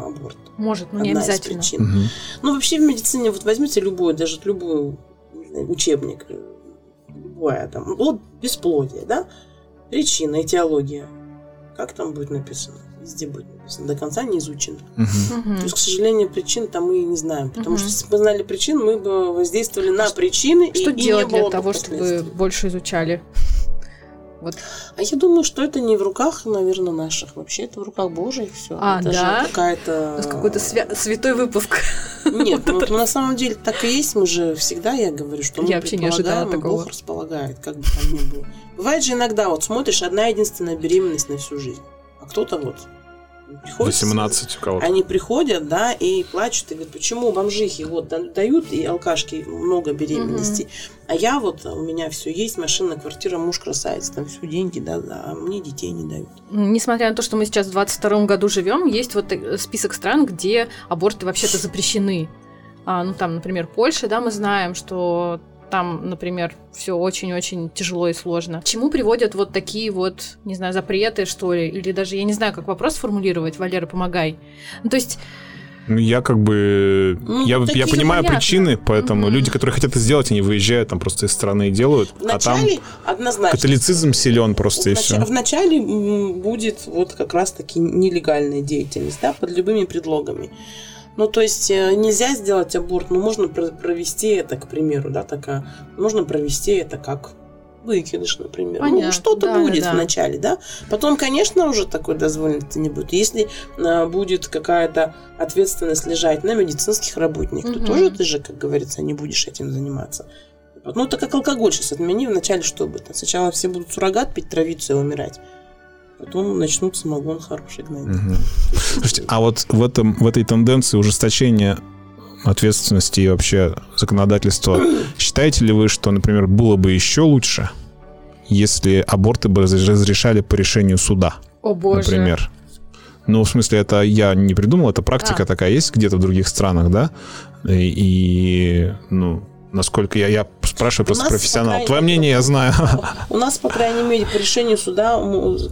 аборт. Может, но не одна обязательно. Из причин. Угу. Ну, вообще в медицине, вот возьмите любой, даже любой учебник, любое там, вот бесплодие, да, причина, этиология. Как там будет написано? Везде будет. До конца не изучено. Uh-huh. Uh-huh. То есть, к сожалению, причин там мы не знаем. Потому uh-huh. что если бы знали причин, мы бы воздействовали на причины. Что и, делать и не для того, чтобы больше изучали? Вот. А я думаю, что это не в руках, наверное, наших. Вообще это в руках Божьих все. А, это да? же какая-то... Какой-то свя... святой выпуск. Нет, ну, на самом деле так и есть. Мы же всегда, я говорю, что мы я вообще не ожидала такого. Бог располагает, как бы там ни было. Бывает же иногда, вот смотришь, одна единственная беременность на всю жизнь. А кто-то вот приходят. 18 у кого-то. Они приходят, да, и плачут, и говорят, почему бомжихи вот дают, и алкашки много беременностей, угу. а я вот, у меня все есть, машина, квартира, муж красавец, там все деньги, да, да, а мне детей не дают. Несмотря на то, что мы сейчас в 22 году живем, есть вот э, список стран, где аборты вообще-то запрещены. А, ну, там, например, Польша, да, мы знаем, что там, например, все очень-очень тяжело и сложно. К чему приводят вот такие вот, не знаю, запреты, что ли? Или даже, я не знаю, как вопрос формулировать, Валера, помогай. Ну, то есть... Ну, я как бы... Ну, я, я понимаю понятно. причины, поэтому mm-hmm. люди, которые хотят это сделать, они выезжают там просто из страны и делают. Вначале а там однозначно. католицизм силен просто, Внач... и все. Вначале будет вот как раз-таки нелегальная деятельность, да, под любыми предлогами. Ну, то есть э, нельзя сделать аборт, но можно провести это, к примеру, да, такая, можно провести это как выкидыш, например. Ну, Понятно. Ну, что-то да, будет да, вначале, да. Потом, конечно, уже такой дозволенности не будет. Если а, будет какая-то ответственность лежать на медицинских работниках, угу. то тоже ты же, как говорится, не будешь этим заниматься. Ну, это как алкоголь сейчас отмени вначале, что будет. Сначала все будут суррогат пить, травиться и умирать. Потом начнут самогон хороший гнать. Угу. Слушайте, а вот в, этом, в этой тенденции ужесточения ответственности и вообще законодательства, считаете ли вы, что, например, было бы еще лучше, если аборты бы разрешали по решению суда? О боже. Например. Ну, в смысле, это я не придумал, это практика а. такая есть где-то в других странах, да? И, и ну, насколько я, я спрашиваю просто профессионал. Твое мнение я знаю. У нас, по крайней мере, по решению суда,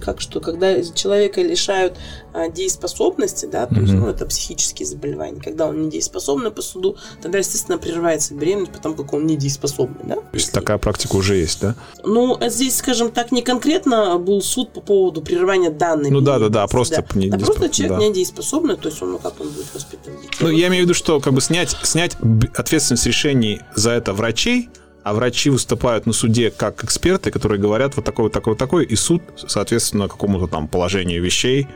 как что, когда человека лишают а, дееспособности, да, то есть, ну, это психические заболевания, когда он недееспособный по суду, тогда, естественно, прерывается беременность, потому как он недееспособный, да. То есть такая практика уже есть, да? Ну, здесь, скажем так, не конкретно был суд по поводу прерывания данной Ну да, да, да, просто да. А просто человек да. недееспособный, то есть он, ну как он будет воспитывать детей. Ну, я имею в виду, что как бы снять, снять ответственность решений за это врачей, а врачи выступают на суде как эксперты, которые говорят вот такой, вот такой, вот такой, и суд, соответственно, какому-то там положению вещей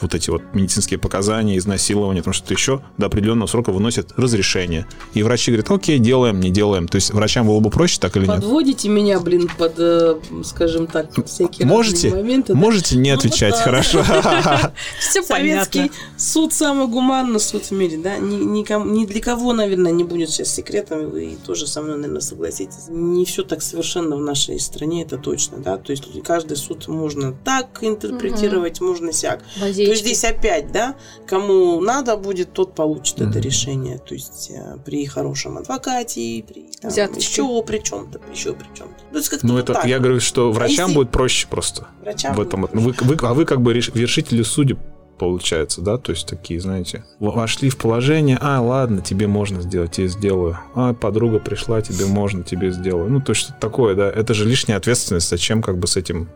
вот эти вот медицинские показания, изнасилования, там что-то еще, до определенного срока выносят разрешение. И врачи говорят, окей, делаем, не делаем. То есть врачам было бы проще так или нет? Подводите меня, блин, под, э, скажем так, всякие можете, моменты. Можете да? не ну, отвечать, вот, хорошо. Все Советский суд самый гуманный суд в мире, да? Ни для кого, наверное, не будет сейчас секретом, вы тоже со мной, наверное, согласитесь. Не все так совершенно в нашей стране, это точно, да? То есть каждый суд можно так интерпретировать, можно сяк. То есть здесь опять, да, кому надо будет, тот получит mm-hmm. это решение. То есть э, при хорошем адвокате, при там, еще при чем-то, еще при чем-то. То есть ну, это так. я говорю, что врачам а если... будет проще просто. Врачам в этом. Вы, вы, а вы как бы вершители судеб получается, да, то есть такие, знаете, вошли в положение, а, ладно, тебе можно сделать, я сделаю, а, подруга пришла, тебе можно, тебе сделаю, ну, то есть такое, да, это же лишняя ответственность, зачем как бы с этим,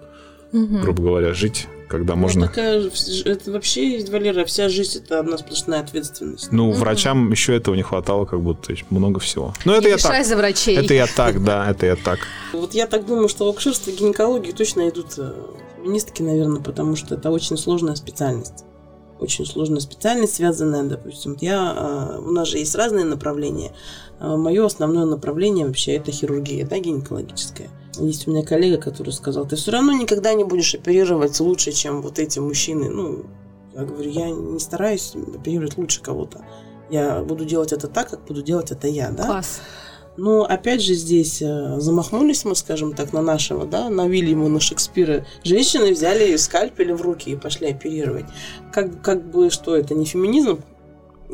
угу. грубо говоря, жить, когда ну, можно... Такая, это вообще, Валера, вся жизнь это одна сплошная ответственность. Ну, угу. врачам еще этого не хватало, как будто много всего. Ну, это не я так. за врачей. Это я так, да, это я так. Вот я так думаю, что в акушерство и гинекологии точно идут э, феминистки, наверное, потому что это очень сложная специальность очень сложная специальность, связанная, допустим, я, а, у нас же есть разные направления. А, Мое основное направление вообще это хирургия, да, гинекологическая. Есть у меня коллега, который сказал, ты все равно никогда не будешь оперировать лучше, чем вот эти мужчины. Ну, я говорю, я не стараюсь оперировать лучше кого-то. Я буду делать это так, как буду делать это я, да? Класс. Но опять же здесь э, замахнулись мы, скажем так, на нашего, да, на Вильяма, на Шекспира. Женщины взяли скальпели в руки и пошли оперировать. Как, как бы, что это, не феминизм?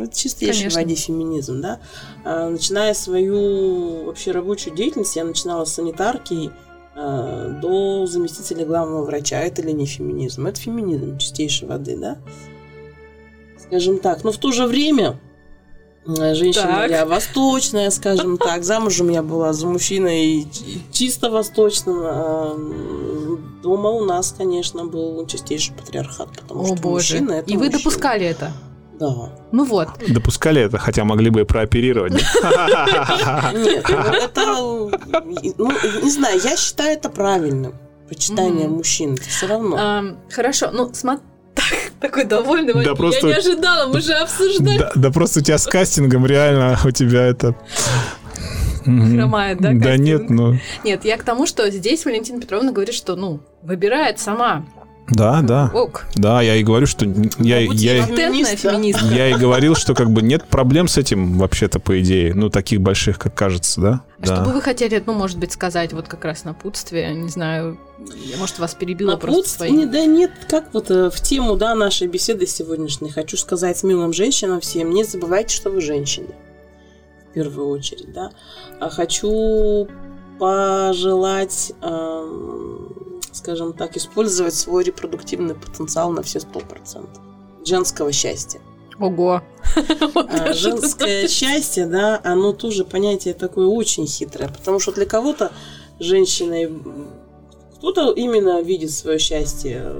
Это чистейший в воде феминизм, да. А, начиная свою вообще рабочую деятельность, я начинала с санитарки а, до заместителя главного врача. Это ли не феминизм? Это феминизм чистейшей воды, да. Скажем так. Но в то же время Женщина так. я восточная, скажем так. Замужем я была за мужчиной чисто восточным. А, дома у нас, конечно, был чистейший патриархат, потому О, что боже. мужчина это И вы допускали это? Да. Ну вот. Допускали это, хотя могли бы и прооперировать. Нет, это, ну, не знаю, я считаю это правильным. Почитание мужчин, все равно. Хорошо, ну смотри так, такой довольный. Да просто... Я не ожидала, мы же обсуждали. Да, да просто у тебя с кастингом реально у тебя это... Хромает, да? Да нет, ну... Нет, я к тому, что здесь Валентина Петровна говорит, что, ну, выбирает сама. Да, да. Ок. Да, я и говорю, что я, я, я, я и говорил, что как бы нет проблем с этим вообще-то по идее, ну таких больших, как кажется, да. А да. Что бы вы хотели, ну может быть, сказать вот как раз напутствие, не знаю, я, может вас перебила просто своим. Да нет, как вот э, в тему, да, нашей беседы сегодняшней хочу сказать милым женщинам всем, не забывайте, что вы женщины в первую очередь, да. А хочу пожелать эм, скажем так, использовать свой репродуктивный потенциал на все сто процентов. Женского счастья. Ого! А, женское счастье, да, оно тоже понятие такое очень хитрое, потому что для кого-то женщиной кто-то именно видит свое счастье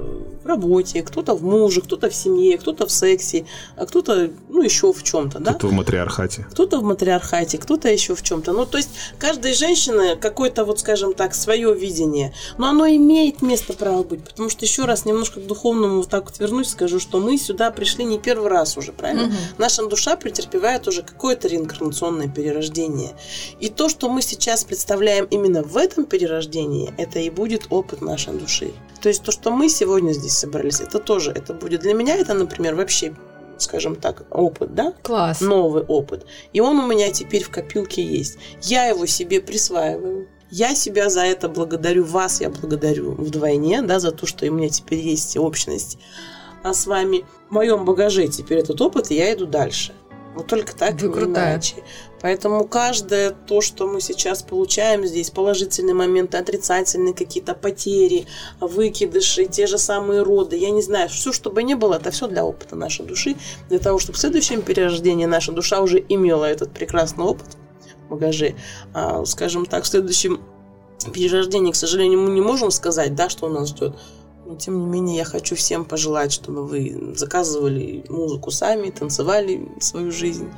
в работе, кто-то в муже, кто-то в семье, кто-то в сексе, а кто-то, ну, еще в чем-то, да? Кто-то в матриархате. Кто-то в матриархате, кто-то еще в чем-то. Ну, то есть, каждая женщина какое-то, вот, скажем так, свое видение. Но оно имеет место право быть, потому что, еще раз, немножко к духовному вот так вот вернусь, скажу, что мы сюда пришли не первый раз уже, правильно? Угу. Наша душа претерпевает уже какое-то реинкарнационное перерождение. И то, что мы сейчас представляем именно в этом перерождении, это и будет опыт нашей души. То есть то, что мы сегодня здесь собрались, это тоже, это будет для меня, это, например, вообще скажем так, опыт, да? Класс. Новый опыт. И он у меня теперь в копилке есть. Я его себе присваиваю. Я себя за это благодарю, вас я благодарю вдвойне, да, за то, что у меня теперь есть общность а с вами. В моем багаже теперь этот опыт, и я иду дальше. Вот только так Вы и иначе. Поэтому каждое то, что мы сейчас получаем здесь, положительные моменты, отрицательные какие-то потери, выкидыши, те же самые роды, я не знаю, все, что бы ни было, это все для опыта нашей души, для того, чтобы в следующем перерождении наша душа уже имела этот прекрасный опыт в. А, скажем так, в следующем перерождении, к сожалению, мы не можем сказать, да, что нас ждет. Но, тем не менее, я хочу всем пожелать, чтобы вы заказывали музыку сами, танцевали свою жизнь,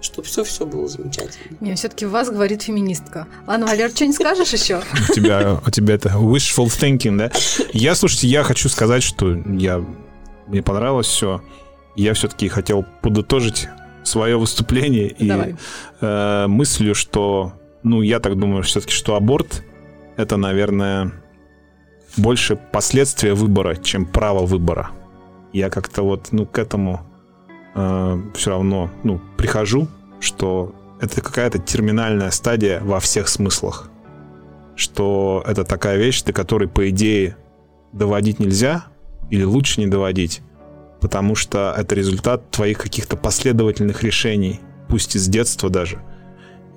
чтобы все-все было замечательно. Не, все-таки вас говорит феминистка. Ладно, Валер, что не скажешь еще? У тебя, у тебя это wishful thinking, да? Я, слушайте, я хочу сказать, что я, мне понравилось все. Я все-таки хотел подытожить свое выступление и э, мыслью, что, ну, я так думаю, все-таки, что аборт это, наверное, больше последствия выбора, чем право выбора. Я как-то вот, ну, к этому э, все равно, ну, прихожу, что это какая-то терминальная стадия во всех смыслах. Что это такая вещь, до которой, по идее, доводить нельзя, или лучше не доводить. потому что это результат твоих каких-то последовательных решений, пусть из детства даже.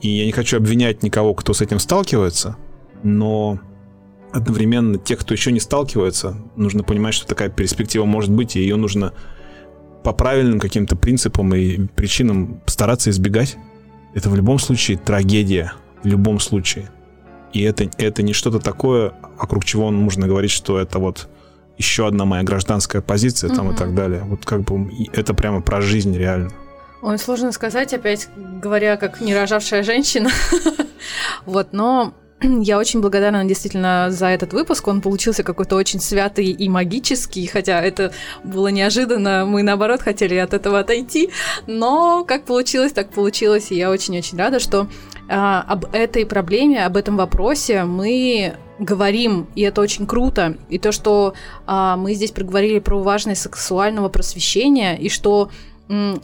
И я не хочу обвинять никого, кто с этим сталкивается, но одновременно тех, кто еще не сталкивается, нужно понимать, что такая перспектива может быть, и ее нужно по правильным каким-то принципам и причинам стараться избегать. Это в любом случае трагедия, в любом случае. И это, это не что-то такое, вокруг чего нужно говорить, что это вот еще одна моя гражданская позиция там угу. и так далее. Вот как бы это прямо про жизнь реально. Ой, сложно сказать, опять говоря, как не рожавшая женщина. вот, но я очень благодарна действительно за этот выпуск. Он получился какой-то очень святый и магический, хотя это было неожиданно. Мы, наоборот, хотели от этого отойти. Но как получилось, так получилось. И я очень-очень рада, что а, об этой проблеме, об этом вопросе мы говорим, и это очень круто. И то, что а, мы здесь проговорили про важность сексуального просвещения, и что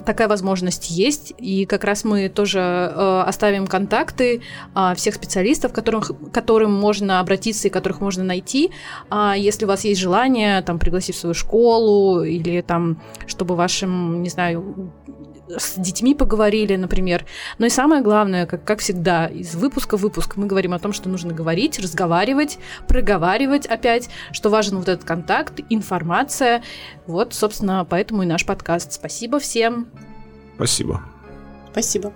такая возможность есть, и как раз мы тоже э, оставим контакты э, всех специалистов, которых, которым можно обратиться и которых можно найти, э, если у вас есть желание там пригласить в свою школу или там, чтобы вашим, не знаю, с детьми поговорили, например. Но и самое главное, как, как всегда, из выпуска в выпуск мы говорим о том, что нужно говорить, разговаривать, проговаривать опять, что важен вот этот контакт, информация. Вот, собственно, поэтому и наш подкаст. Спасибо всем. Спасибо. Спасибо.